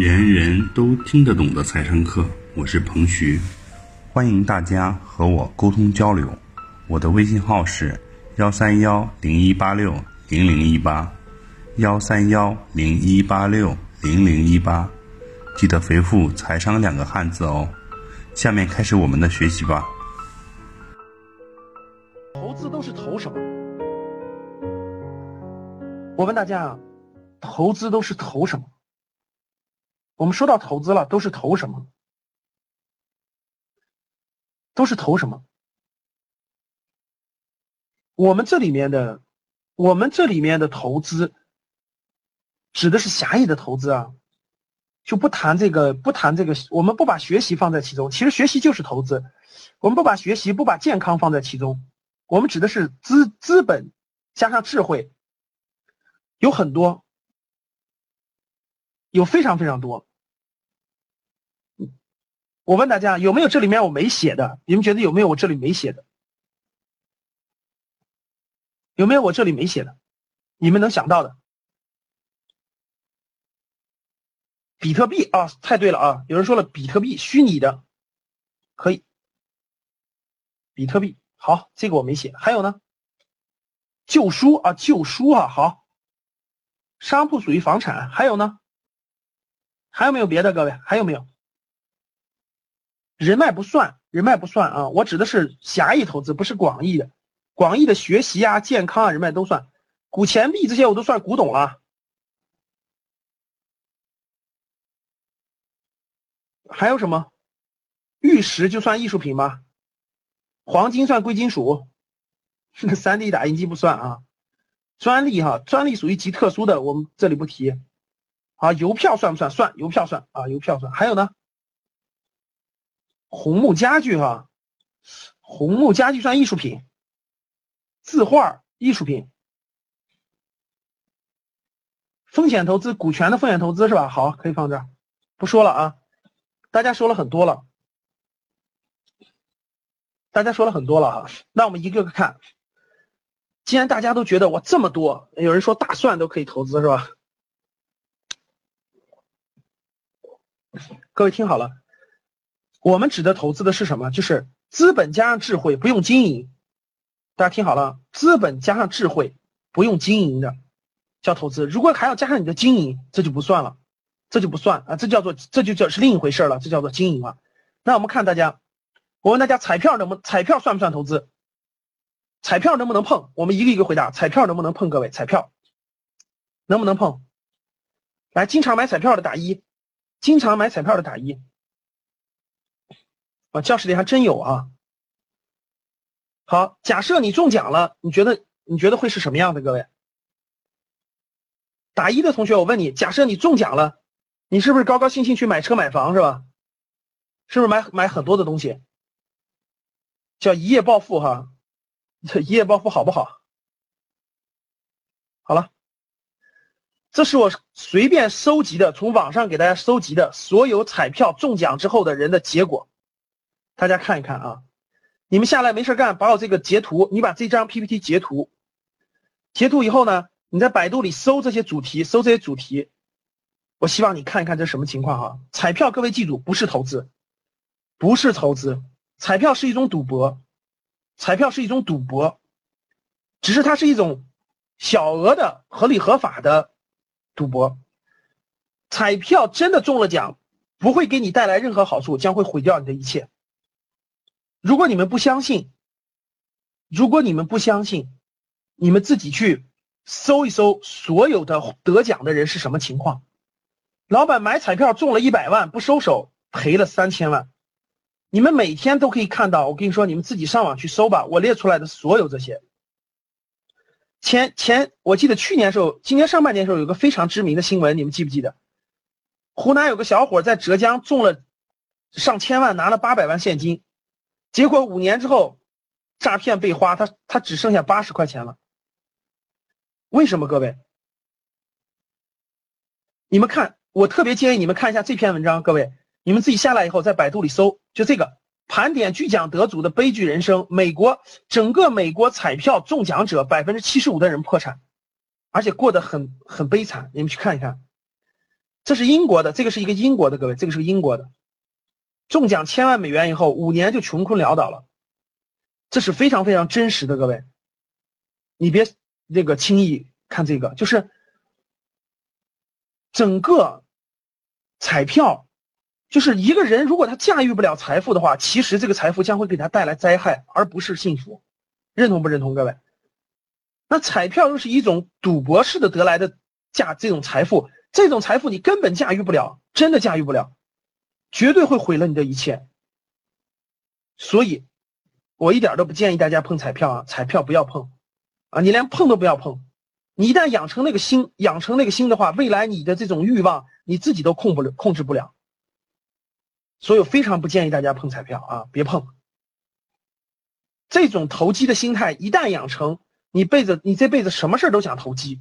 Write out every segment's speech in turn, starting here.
人人都听得懂的财商课，我是彭徐，欢迎大家和我沟通交流。我的微信号是幺三幺零一八六零零一八，幺三幺零一八六零零一八，记得回复“财商”两个汉字哦。下面开始我们的学习吧。投资都是投什么？我问大家啊，投资都是投什么？我们说到投资了，都是投什么？都是投什么？我们这里面的，我们这里面的投资，指的是狭义的投资啊，就不谈这个，不谈这个，我们不把学习放在其中。其实学习就是投资，我们不把学习，不把健康放在其中，我们指的是资资本加上智慧，有很多，有非常非常多。我问大家有没有这里面我没写的？你们觉得有没有我这里没写的？有没有我这里没写的？你们能想到的？比特币啊，太对了啊！有人说了，比特币虚拟的，可以。比特币好，这个我没写。还有呢？旧书啊，旧书啊，好。商铺属于房产，还有呢？还有没有别的？各位还有没有？人脉不算，人脉不算啊！我指的是狭义投资，不是广义的。广义的学习啊、健康啊、人脉都算。古钱币这些我都算古董了。还有什么？玉石就算艺术品吗？黄金算贵金属？三 D 打印机不算啊。专利哈，专利属于极特殊的，我们这里不提。啊，邮票算不算？算，邮票算啊，邮票算。还有呢？红木家具哈，红木家具算艺术品，字画艺术品，风险投资股权的风险投资是吧？好，可以放这儿，不说了啊。大家说了很多了，大家说了很多了哈。那我们一个个看。既然大家都觉得我这么多，有人说大蒜都可以投资是吧？各位听好了。我们指的投资的是什么？就是资本加上智慧，不用经营。大家听好了，资本加上智慧，不用经营的叫投资。如果还要加上你的经营，这就不算了，这就不算啊，这叫做这就叫是另一回事了，这叫做经营了。那我们看大家，我问大家，彩票能不彩票算不算投资？彩票能不能碰？我们一个一个回答，彩票能不能碰？各位，彩票能不能碰？来，经常买彩票的打一，经常买彩票的打一。啊，教室里还真有啊！好，假设你中奖了，你觉得你觉得会是什么样的？各位，打一的同学，我问你，假设你中奖了，你是不是高高兴兴去买车买房是吧？是不是买买很多的东西？叫一夜暴富哈，这一夜暴富好不好？好了，这是我随便收集的，从网上给大家收集的所有彩票中奖之后的人的结果。大家看一看啊，你们下来没事干，把我这个截图，你把这张 PPT 截图，截图以后呢，你在百度里搜这些主题，搜这些主题，我希望你看一看这什么情况哈。彩票，各位记住，不是投资，不是投资，彩票是一种赌博，彩票是一种赌博，只是它是一种小额的合理合法的赌博。彩票真的中了奖，不会给你带来任何好处，将会毁掉你的一切。如果你们不相信，如果你们不相信，你们自己去搜一搜所有的得奖的人是什么情况。老板买彩票中了一百万不收手，赔了三千万。你们每天都可以看到，我跟你说，你们自己上网去搜吧。我列出来的所有这些，前前我记得去年时候，今年上半年时候有个非常知名的新闻，你们记不记得？湖南有个小伙在浙江中了上千万，拿了八百万现金。结果五年之后，诈骗被花，他他只剩下八十块钱了。为什么？各位，你们看，我特别建议你们看一下这篇文章。各位，你们自己下来以后在百度里搜，就这个盘点巨奖得主的悲剧人生。美国整个美国彩票中奖者百分之七十五的人破产，而且过得很很悲惨。你们去看一看。这是英国的，这个是一个英国的，各位，这个是英国的，中奖千万美元以后，五年就穷困潦倒了，这是非常非常真实的，各位，你别那个轻易看这个，就是整个彩票，就是一个人如果他驾驭不了财富的话，其实这个财富将会给他带来灾害，而不是幸福，认同不认同，各位？那彩票又是一种赌博式的得来的价，这种财富，这种财富你根本驾驭不了，真的驾驭不了，绝对会毁了你的一切。所以，我一点都不建议大家碰彩票啊，彩票不要碰，啊，你连碰都不要碰。你一旦养成那个心，养成那个心的话，未来你的这种欲望你自己都控不了，控制不了。所以，我非常不建议大家碰彩票啊，别碰。这种投机的心态一旦养成。你辈子，你这辈子什么事都想投机，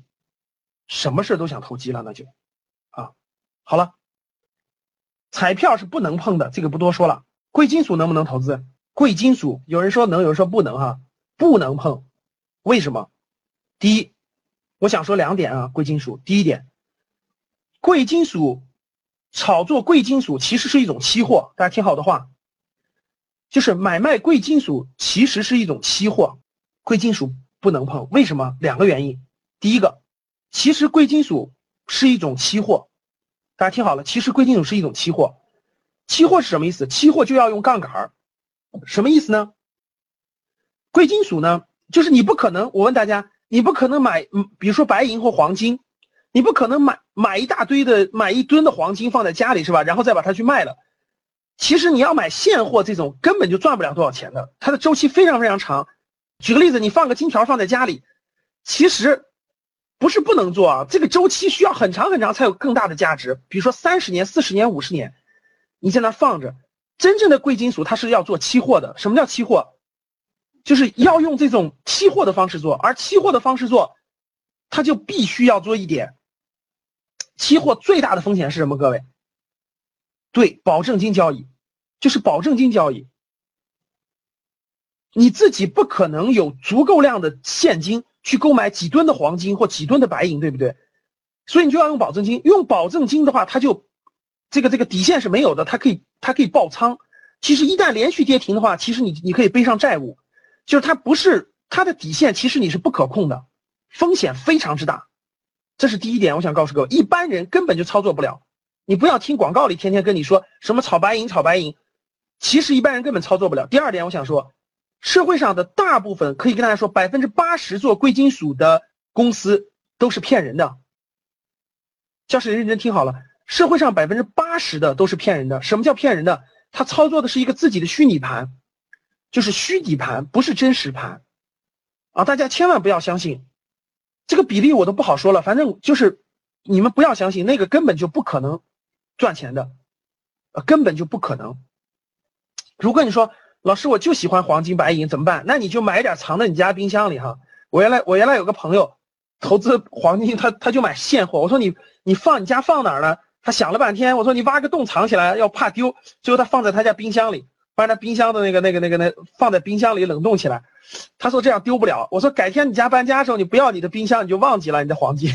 什么事都想投机了，那就，啊，好了，彩票是不能碰的，这个不多说了。贵金属能不能投资？贵金属有人说能，有人说不能，哈，不能碰。为什么？第一，我想说两点啊，贵金属。第一点，贵金属炒作贵金属其实是一种期货，大家听好的话，就是买卖贵金属其实是一种期货，贵金属。不能碰，为什么？两个原因。第一个，其实贵金属是一种期货，大家听好了，其实贵金属是一种期货。期货是什么意思？期货就要用杠杆儿，什么意思呢？贵金属呢，就是你不可能，我问大家，你不可能买，嗯，比如说白银或黄金，你不可能买买一大堆的，买一吨的黄金放在家里是吧？然后再把它去卖了。其实你要买现货这种，根本就赚不了多少钱的，它的周期非常非常长。举个例子，你放个金条放在家里，其实不是不能做啊。这个周期需要很长很长才有更大的价值。比如说三十年、四十年、五十年，你在那放着。真正的贵金属它是要做期货的。什么叫期货？就是要用这种期货的方式做。而期货的方式做，它就必须要做一点。期货最大的风险是什么？各位，对，保证金交易，就是保证金交易。你自己不可能有足够量的现金去购买几吨的黄金或几吨的白银，对不对？所以你就要用保证金。用保证金的话，它就这个这个底线是没有的，它可以它可以爆仓。其实一旦连续跌停的话，其实你你可以背上债务，就是它不是它的底线，其实你是不可控的，风险非常之大。这是第一点，我想告诉各位，一般人根本就操作不了。你不要听广告里天天跟你说什么炒白银炒白银，其实一般人根本操作不了。第二点，我想说。社会上的大部分可以跟大家说，百分之八十做贵金属的公司都是骗人的。教室认真听好了，社会上百分之八十的都是骗人的。什么叫骗人的？他操作的是一个自己的虚拟盘，就是虚底盘，不是真实盘。啊，大家千万不要相信，这个比例我都不好说了。反正就是你们不要相信那个根本就不可能赚钱的，呃，根本就不可能。如果你说。老师，我就喜欢黄金白银，怎么办？那你就买点藏在你家冰箱里哈。我原来我原来有个朋友投资黄金，他他就买现货。我说你你放你家放哪儿呢？他想了半天。我说你挖个洞藏起来，要怕丢。最后他放在他家冰箱里，把他冰箱的那个那个那个那放在冰箱里冷冻起来。他说这样丢不了。我说改天你家搬家的时候，你不要你的冰箱，你就忘记了你的黄金。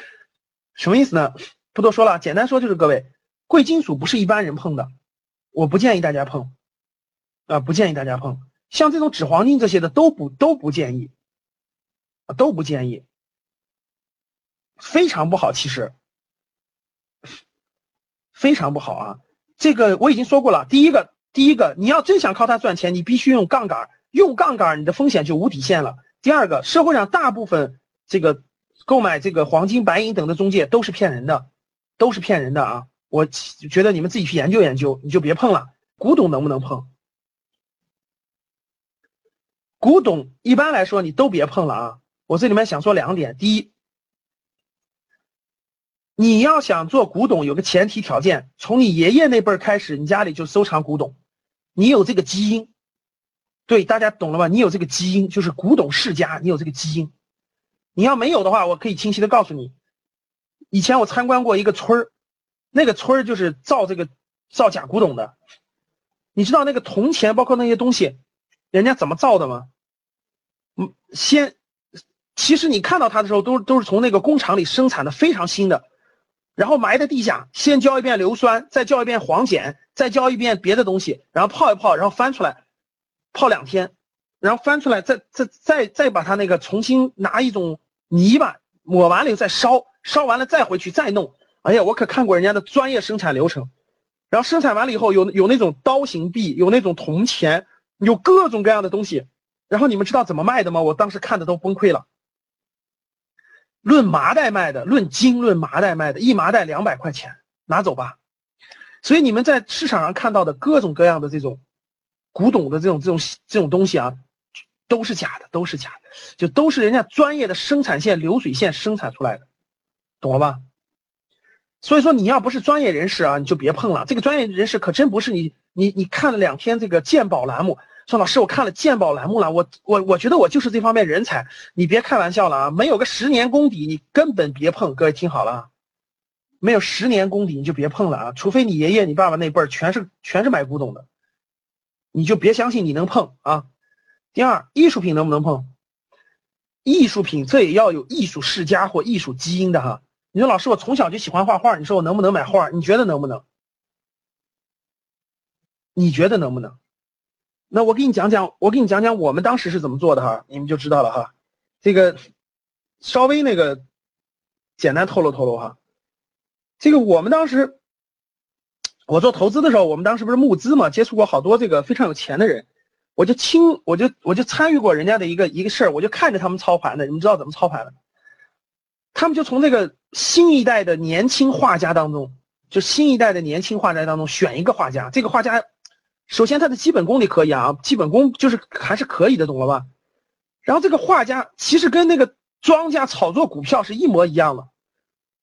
什么意思呢？不多说了，简单说就是各位，贵金属不是一般人碰的，我不建议大家碰。啊，不建议大家碰，像这种纸黄金这些的都不都不建议，都不建议，非常不好，其实非常不好啊。这个我已经说过了，第一个，第一个，你要真想靠它赚钱，你必须用杠杆，用杠杆你的风险就无底线了。第二个，社会上大部分这个购买这个黄金、白银等的中介都是骗人的，都是骗人的啊！我觉得你们自己去研究研究，你就别碰了。古董能不能碰？古董一般来说你都别碰了啊！我这里面想说两点：第一，你要想做古董，有个前提条件，从你爷爷那辈儿开始，你家里就收藏古董，你有这个基因。对，大家懂了吧？你有这个基因，就是古董世家，你有这个基因。你要没有的话，我可以清晰的告诉你，以前我参观过一个村儿，那个村儿就是造这个造假古董的。你知道那个铜钱，包括那些东西。人家怎么造的吗？嗯，先，其实你看到它的时候，都都是从那个工厂里生产的，非常新的。然后埋在地下，先浇一遍硫酸，再浇一遍黄碱，再浇一遍别的东西，然后泡一泡，然后翻出来，泡两天，然后翻出来，再再再再把它那个重新拿一种泥巴抹完了以后再烧，烧完了再回去再弄。哎呀，我可看过人家的专业生产流程，然后生产完了以后有有那种刀形币，有那种铜钱，有各种各样的东西。然后你们知道怎么卖的吗？我当时看的都崩溃了。论麻袋卖的，论斤论麻袋卖的，一麻袋两百块钱，拿走吧。所以你们在市场上看到的各种各样的这种古董的这种这种这种东西啊，都是假的，都是假的，就都是人家专业的生产线流水线生产出来的，懂了吧？所以说你要不是专业人士啊，你就别碰了。这个专业人士可真不是你你你看了两天这个鉴宝栏目。说老师，我看了鉴宝栏目了，我我我觉得我就是这方面人才，你别开玩笑了啊！没有个十年功底，你根本别碰。各位听好了，没有十年功底你就别碰了啊！除非你爷爷、你爸爸那辈儿全是全是买古董的，你就别相信你能碰啊。第二，艺术品能不能碰？艺术品这也要有艺术世家或艺术基因的哈。你说老师，我从小就喜欢画画，你说我能不能买画？你觉得能不能？你觉得能不能？那我给你讲讲，我给你讲讲我们当时是怎么做的哈，你们就知道了哈。这个稍微那个简单透露透露哈。这个我们当时我做投资的时候，我们当时不是募资嘛，接触过好多这个非常有钱的人，我就亲我就我就参与过人家的一个一个事儿，我就看着他们操盘的。你们知道怎么操盘的？他们就从这个新一代的年轻画家当中，就新一代的年轻画家当中选一个画家，这个画家。首先，他的基本功你可以啊，基本功就是还是可以的，懂了吧？然后这个画家其实跟那个庄家炒作股票是一模一样的。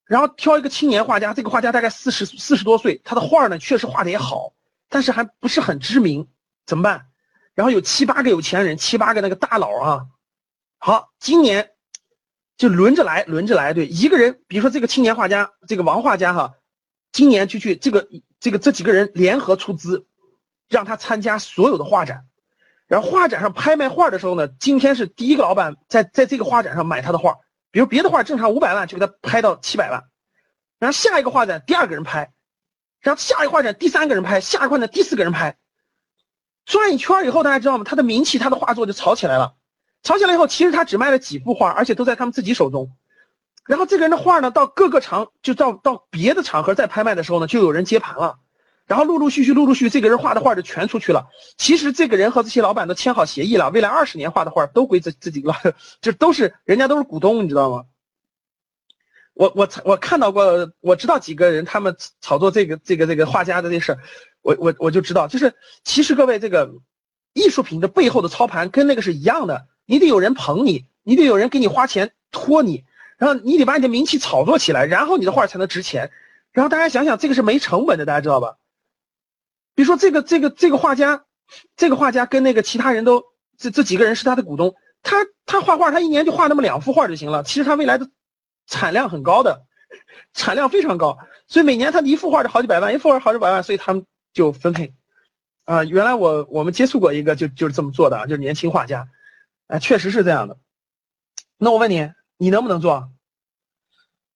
然后挑一个青年画家，这个画家大概四十四十多岁，他的画呢确实画的也好，但是还不是很知名，怎么办？然后有七八个有钱人，七八个那个大佬啊，好，今年就轮着来，轮着来，对，一个人，比如说这个青年画家，这个王画家哈，今年就去这个这个这几个人联合出资。让他参加所有的画展，然后画展上拍卖画的时候呢，今天是第一个老板在在这个画展上买他的画，比如别的画正常五百万就给他拍到七百万，然后下一个画展第二个人拍，然后下一个画展第三个人拍，下一个画展第四个人拍，转一圈以后大家知道吗？他的名气，他的画作就炒起来了，炒起来以后，其实他只卖了几幅画，而且都在他们自己手中，然后这个人的画呢，到各个场就到到别的场合再拍卖的时候呢，就有人接盘了。然后陆陆续续、陆陆续续，这个人画的画就全出去了。其实这个人和这些老板都签好协议了，未来二十年画的画都归这这几个，就都是人家都是股东，你知道吗？我我我看到过，我知道几个人他们炒作这个这个这个画家的这事儿，我我我就知道，就是其实各位这个艺术品的背后的操盘跟那个是一样的，你得有人捧你，你得有人给你花钱托你，然后你得把你的名气炒作起来，然后你的画才能值钱。然后大家想想，这个是没成本的，大家知道吧？比如说这个这个这个画家，这个画家跟那个其他人都这这几个人是他的股东，他他画画他一年就画那么两幅画就行了。其实他未来的产量很高的，产量非常高，所以每年他一幅画就好几百万，一幅画好几百万，所以他们就分配。啊，原来我我们接触过一个就就是这么做的，就是年轻画家，哎，确实是这样的。那我问你，你能不能做？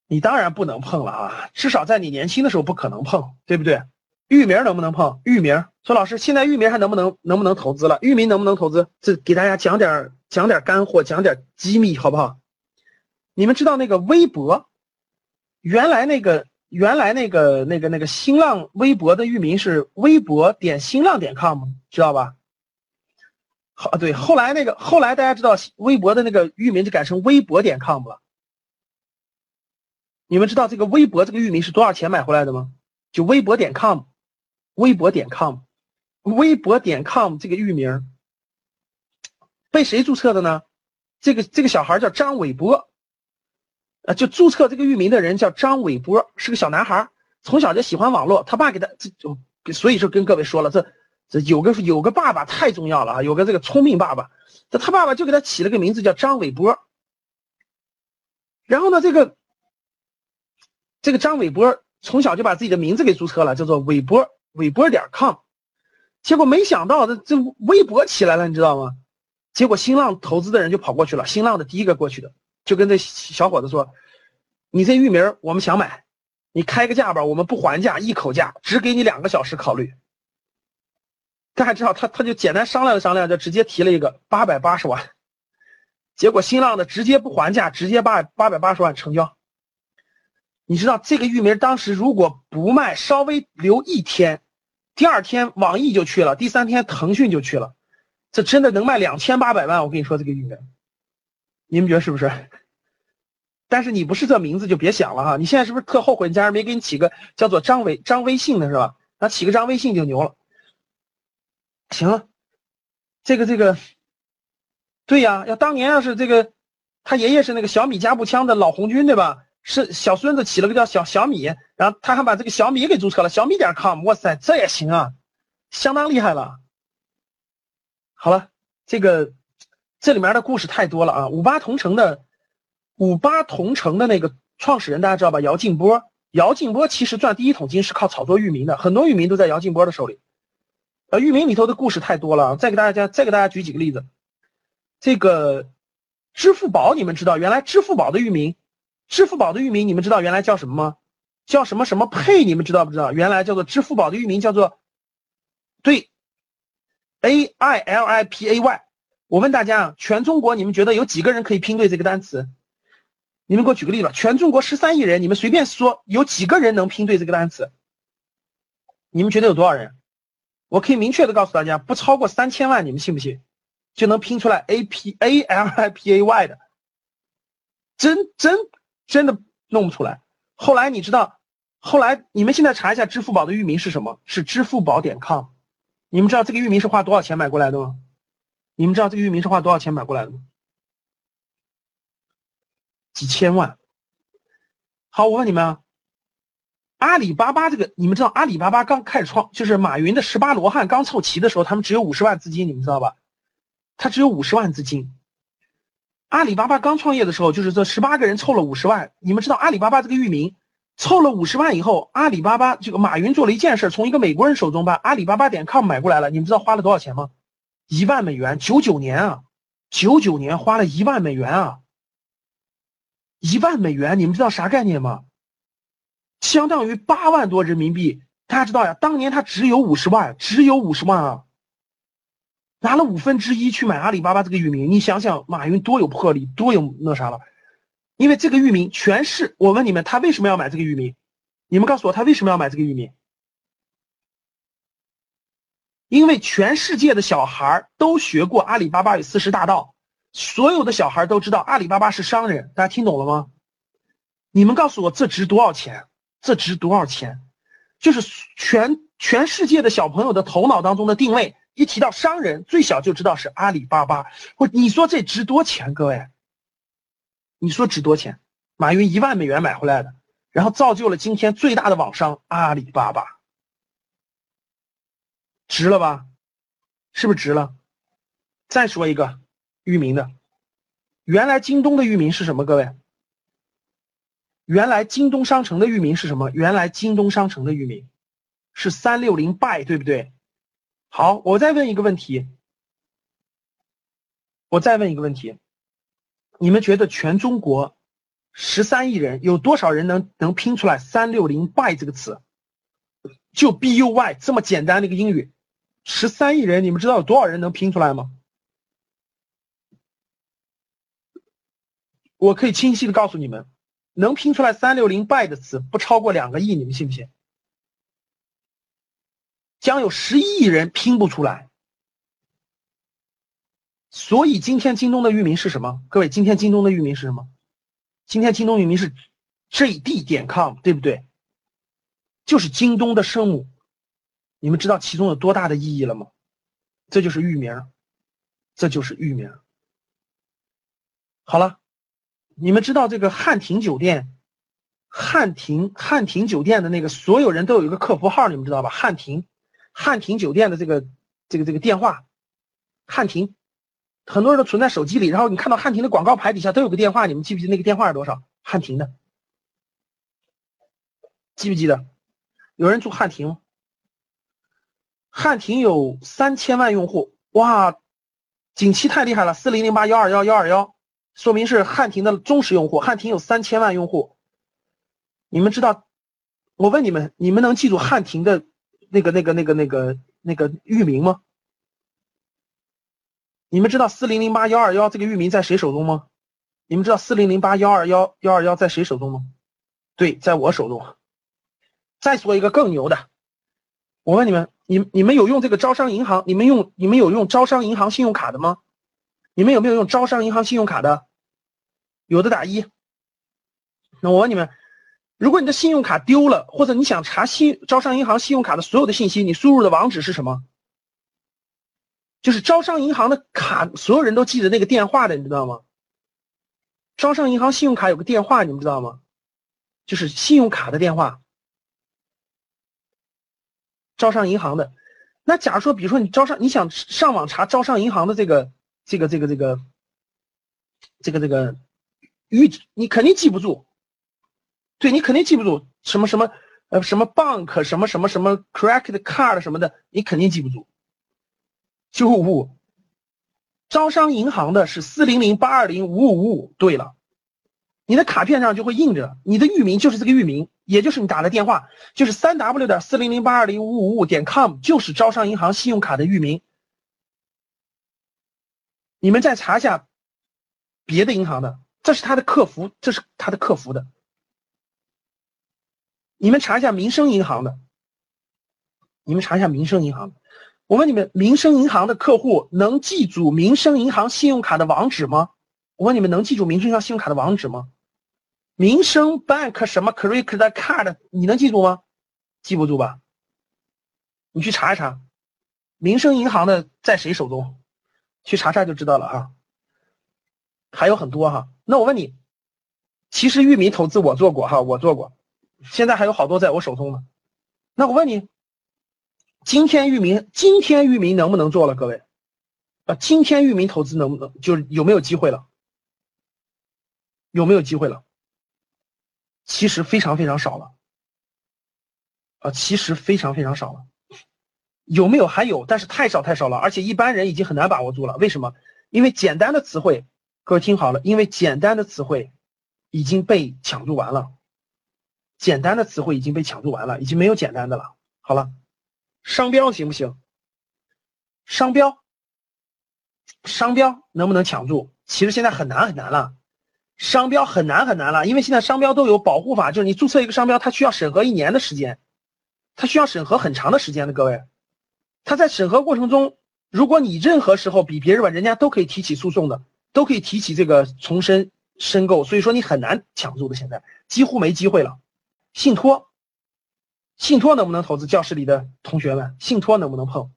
你当然不能碰了啊，至少在你年轻的时候不可能碰，对不对？域名能不能碰？域名说老师，现在域名还能不能能不能投资了？域名能不能投资？这给大家讲点讲点干货，讲点机密，好不好？你们知道那个微博，原来那个原来那个那个那个新浪微博的域名是微博点新浪点 com 知道吧？好，对，后来那个后来大家知道微博的那个域名就改成微博点 com 了。你们知道这个微博这个域名是多少钱买回来的吗？就微博点 com。微博点 com，微博点 com 这个域名被谁注册的呢？这个这个小孩叫张伟波，啊，就注册这个域名的人叫张伟波，是个小男孩，从小就喜欢网络，他爸给他这就所以就跟各位说了，这这有个有个爸爸太重要了啊，有个这个聪明爸爸，这他爸爸就给他起了个名字叫张伟波，然后呢，这个这个张伟波从小就把自己的名字给注册了，叫做伟波。伟波点 com，结果没想到这这微博起来了，你知道吗？结果新浪投资的人就跑过去了，新浪的第一个过去的，就跟这小伙子说：“你这域名我们想买，你开个价吧，我们不还价，一口价，只给你两个小时考虑。大家知道，他他就简单商量商量，就直接提了一个八百八十万。结果新浪的直接不还价，直接八八百八十万成交。你知道这个域名当时如果不卖，稍微留一天，第二天网易就去了，第三天腾讯就去了，这真的能卖两千八百万。我跟你说这个域名，你们觉得是不是？但是你不是这名字就别想了哈，你现在是不是特后悔你家人没给你起个叫做张伟张微信的是吧？那起个张微信就牛了。行，这个这个。对呀，要当年要是这个，他爷爷是那个小米加步枪的老红军，对吧？是小孙子起了个叫小小米，然后他还把这个小米给注册了，小米点 com，哇塞，这也行啊，相当厉害了。好了，这个这里面的故事太多了啊。五八同城的五八同城的那个创始人大家知道吧？姚劲波，姚劲波其实赚第一桶金是靠炒作域名的，很多域名都在姚劲波的手里。呃，域名里头的故事太多了，再给大家再给大家举几个例子。这个支付宝，你们知道原来支付宝的域名，支付宝的域名你们知道原来叫什么吗？叫什么什么配？你们知道不知道？原来叫做支付宝的域名叫做对，A I L I P A Y。我问大家啊，全中国你们觉得有几个人可以拼对这个单词？你们给我举个例子，全中国十三亿人，你们随便说有几个人能拼对这个单词？你们觉得有多少人？我可以明确的告诉大家，不超过三千万，你们信不信？就能拼出来 a p a l i p a y 的，真真真的弄不出来。后来你知道，后来你们现在查一下支付宝的域名是什么？是支付宝点 com。你们知道这个域名是花多少钱买过来的吗？你们知道这个域名是花多少钱买过来的吗？几千万。好，我问你们啊，阿里巴巴这个，你们知道阿里巴巴刚开始创，就是马云的十八罗汉刚凑齐的时候，他们只有五十万资金，你们知道吧？他只有五十万资金。阿里巴巴刚创业的时候，就是这十八个人凑了五十万。你们知道阿里巴巴这个域名凑了五十万以后，阿里巴巴这个马云做了一件事，从一个美国人手中把阿里巴巴点 com 买过来了。你们知道花了多少钱吗？一万美元。九九年啊，九九年花了一万美元啊，一万美元，你们知道啥概念吗？相当于八万多人民币。大家知道呀，当年他只有五十万，只有五十万啊。拿了五分之一去买阿里巴巴这个域名，你想想马云多有魄力，多有那啥了？因为这个域名全是我问你们，他为什么要买这个域名？你们告诉我他为什么要买这个域名？因为全世界的小孩都学过阿里巴巴与四十大盗，所有的小孩都知道阿里巴巴是商人，大家听懂了吗？你们告诉我这值多少钱？这值多少钱？就是全全世界的小朋友的头脑当中的定位。一提到商人，最小就知道是阿里巴巴。或你说这值多钱？各位，你说值多钱？马云一万美元买回来的，然后造就了今天最大的网商阿里巴巴，值了吧？是不是值了？再说一个域名的，原来京东的域名是什么？各位，原来京东商城的域名是什么？原来京东商城的域名是三六零 buy，对不对？好，我再问一个问题。我再问一个问题，你们觉得全中国十三亿人有多少人能能拼出来“三六零 buy” 这个词？就 B U Y 这么简单的一个英语，十三亿人，你们知道有多少人能拼出来吗？我可以清晰的告诉你们，能拼出来“三六零 by 的词不超过两个亿，你们信不信？将有十一亿人拼不出来，所以今天京东的域名是什么？各位，今天京东的域名是什么？今天京东域名是 JD 点 com，对不对？就是京东的生母，你们知道其中有多大的意义了吗？这就是域名，这就是域名。好了，你们知道这个汉庭酒店，汉庭汉庭酒店的那个所有人都有一个客服号，你们知道吧？汉庭。汉庭酒店的这个这个这个电话，汉庭，很多人都存在手机里。然后你看到汉庭的广告牌底下都有个电话，你们记不记得那个电话是多少？汉庭的，记不记得？有人住汉庭吗？汉庭有三千万用户，哇，景琦太厉害了，四零零八幺二幺幺二幺，说明是汉庭的忠实用户。汉庭有三千万用户，你们知道我问你们，你们能记住汉庭的那个、那个、那个、那个、那个域名吗？你们知道四零零八幺二幺这个域名在谁手中吗？你们知道四零零八幺二幺幺二幺在谁手中吗？对，在我手中。再说一个更牛的，我问你们，你你们有用这个招商银行？你们用你们有用招商银行信用卡的吗？你们有没有用招商银行信用卡的？有的打一。那我问你们，如果你的信用卡丢了，或者你想查信招商银行信用卡的所有的信息，你输入的网址是什么？就是招商银行的卡，所有人都记得那个电话的，你知道吗？招商银行信用卡有个电话，你们知道吗？就是信用卡的电话。招商银行的，那假如说，比如说你招商，你想上网查招商银行的这个这个这个这个这个这个预，你肯定记不住。对你肯定记不住什么什么呃什么 bank 什么什么什么 credit card 什么的，你肯定记不住。就五，招商银行的是四零零八二零五五五五。对了，你的卡片上就会印着你的域名就是这个域名，也就是你打的电话，就是三 w 点四零零八二零五五五点 com，就是招商银行信用卡的域名。你们再查一下别的银行的，这是他的客服，这是他的客服的。你们查一下民生银行的，你们查一下民生银行。我问你们，民生银行的客户能记住民生银行信用卡的网址吗？我问你们，能记住民生银行信用卡的网址吗？民生 bank 什么 credit card 你能记住吗？记不住吧？你去查一查，民生银行的在谁手中？去查查就知道了啊。还有很多哈。那我问你，其实域名投资我做过哈，我做过。现在还有好多在我手中呢，那我问你，今天域名今天域名能不能做了？各位，啊，今天域名投资能不能就是有没有机会了？有没有机会了？其实非常非常少了，啊，其实非常非常少了。有没有？还有，但是太少太少了，而且一般人已经很难把握住了。为什么？因为简单的词汇，各位听好了，因为简单的词汇已经被抢注完了。简单的词汇已经被抢注完了，已经没有简单的了。好了，商标行不行？商标，商标能不能抢注？其实现在很难很难了，商标很难很难了，因为现在商标都有保护法，就是你注册一个商标，它需要审核一年的时间，它需要审核很长的时间的。各位，他在审核过程中，如果你任何时候比别人晚，人家都可以提起诉讼的，都可以提起这个重申申购，所以说你很难抢注的，现在几乎没机会了。信托，信托能不能投资？教室里的同学们，信托能不能碰？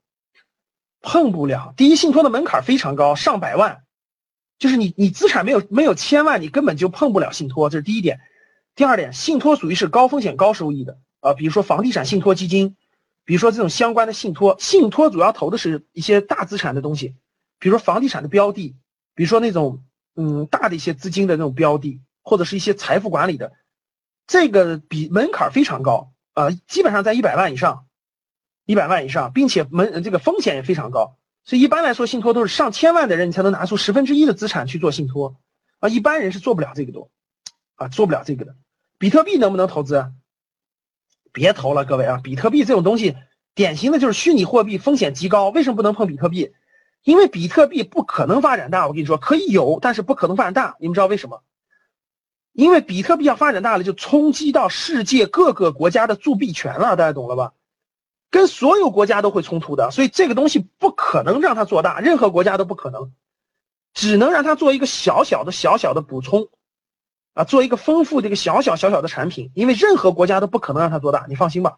碰不了。第一，信托的门槛非常高，上百万，就是你你资产没有没有千万，你根本就碰不了信托。这是第一点。第二点，信托属于是高风险高收益的啊，比如说房地产信托基金，比如说这种相关的信托。信托主要投的是一些大资产的东西，比如说房地产的标的，比如说那种嗯大的一些资金的那种标的，或者是一些财富管理的。这个比门槛非常高啊，基本上在一百万以上，一百万以上，并且门这个风险也非常高，所以一般来说信托都是上千万的人你才能拿出十分之一的资产去做信托啊，一般人是做不了这个的啊，做不了这个的。比特币能不能投资？别投了，各位啊，比特币这种东西典型的就是虚拟货币，风险极高。为什么不能碰比特币？因为比特币不可能发展大。我跟你说，可以有，但是不可能发展大。你们知道为什么？因为比特币要发展大了，就冲击到世界各个国家的铸币权了，大家懂了吧？跟所有国家都会冲突的，所以这个东西不可能让它做大，任何国家都不可能，只能让它做一个小小的、小小的补充，啊，做一个丰富这个小小小小的产品。因为任何国家都不可能让它做大，你放心吧，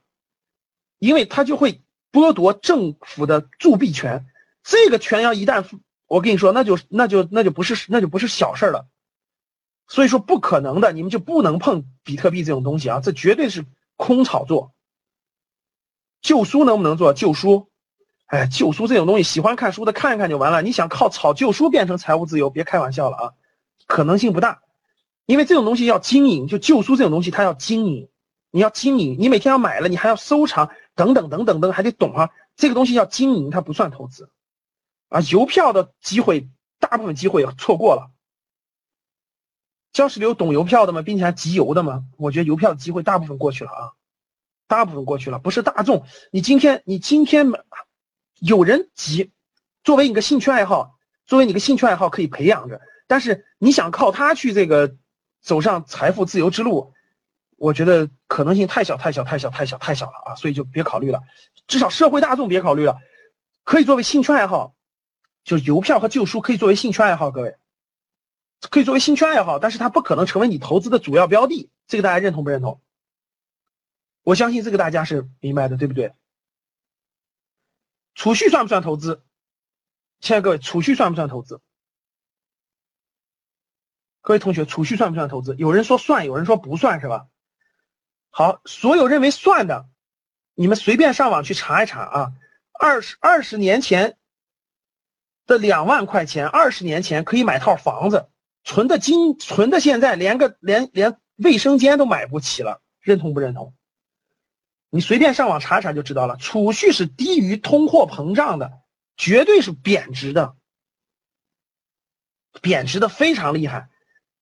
因为它就会剥夺政府的铸币权，这个权要一旦我跟你说，那就那就那就不是那就不是小事了。所以说不可能的，你们就不能碰比特币这种东西啊！这绝对是空炒作。旧书能不能做旧书？哎，旧书这种东西，喜欢看书的看一看就完了。你想靠炒旧书变成财务自由，别开玩笑了啊！可能性不大，因为这种东西要经营，就旧书这种东西它要经营，你要经营，你每天要买了，你还要收藏，等等等等等，还得懂啊！这个东西要经营，它不算投资啊。邮票的机会，大部分机会错过了。教室里有懂邮票的吗？并且还集邮的吗？我觉得邮票的机会大部分过去了啊。大部分过去了，不是大众。你今天你今天有人集，作为你个兴趣爱好，作为你个兴趣爱好可以培养着，但是你想靠它去这个走上财富自由之路，我觉得可能性太小太小太小太小太小了啊，所以就别考虑了。至少社会大众别考虑了，可以作为兴趣爱好，就是邮票和旧书可以作为兴趣爱好，各位可以作为兴趣爱好，但是它不可能成为你投资的主要标的，这个大家认同不认同？我相信这个大家是明白的，对不对？储蓄算不算投资？亲爱的各位，储蓄算不算投资？各位同学，储蓄算不算投资？有人说算，有人说不算，是吧？好，所有认为算的，你们随便上网去查一查啊。二十二十年前的两万块钱，二十年前可以买套房子，存的金存的现在连个连连卫生间都买不起了，认同不认同？你随便上网查查就知道了，储蓄是低于通货膨胀的，绝对是贬值的，贬值的非常厉害。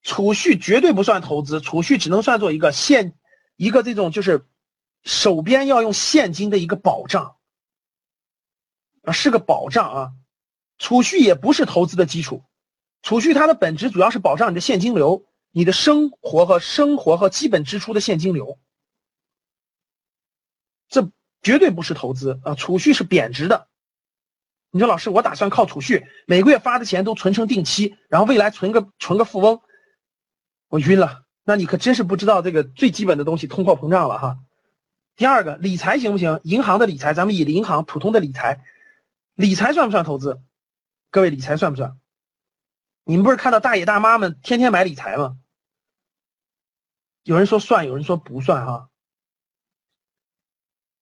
储蓄绝对不算投资，储蓄只能算作一个现一个这种就是手边要用现金的一个保障啊，是个保障啊。储蓄也不是投资的基础，储蓄它的本质主要是保障你的现金流，你的生活和生活和基本支出的现金流。这绝对不是投资啊！储蓄是贬值的。你说老师，我打算靠储蓄，每个月发的钱都存成定期，然后未来存个存个富翁，我晕了。那你可真是不知道这个最基本的东西——通货膨胀了哈。第二个，理财行不行？银行的理财，咱们以银行普通的理财，理财算不算投资？各位，理财算不算？你们不是看到大爷大妈们天天买理财吗？有人说算，有人说不算哈。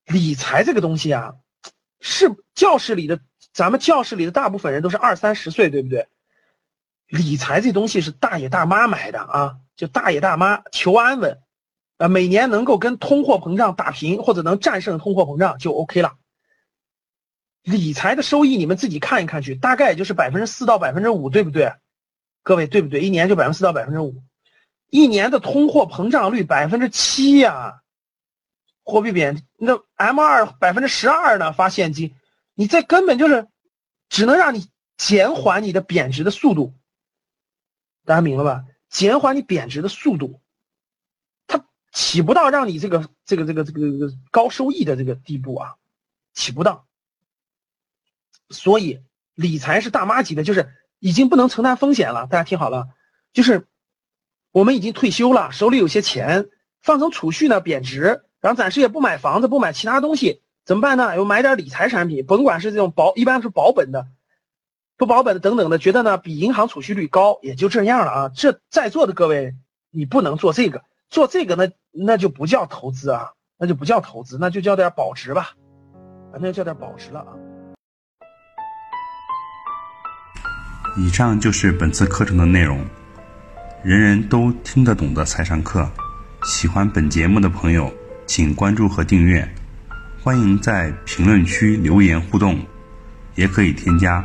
理财这个东西啊，是教室里的咱们教室里的大部分人都是二三十岁，对不对？理财这东西是大爷大妈买的啊，就大爷大妈求安稳，啊，每年能够跟通货膨胀打平或者能战胜通货膨胀就 OK 了。理财的收益你们自己看一看去，大概也就是百分之四到百分之五，对不对？各位对不对？一年就百分之四到百分之五，一年的通货膨胀率百分之七呀。货币贬，那 M 二百分之十二呢？发现金，你这根本就是只能让你减缓你的贬值的速度，大家明了吧？减缓你贬值的速度，它起不到让你这个这个这个这个这个高收益的这个地步啊，起不到。所以理财是大妈级的，就是已经不能承担风险了。大家听好了，就是我们已经退休了，手里有些钱，放成储蓄呢，贬值。然后暂时也不买房子，不买其他东西，怎么办呢？又买点理财产品，甭管是这种保，一般是保本的，保本的等等的，觉得呢比银行储蓄率高，也就这样了啊。这在座的各位，你不能做这个，做这个那那就不叫投资啊，那就不叫投资，那就叫点保值吧，那就叫点保值了啊。以上就是本次课程的内容，人人都听得懂的财商课，喜欢本节目的朋友。请关注和订阅，欢迎在评论区留言互动，也可以添加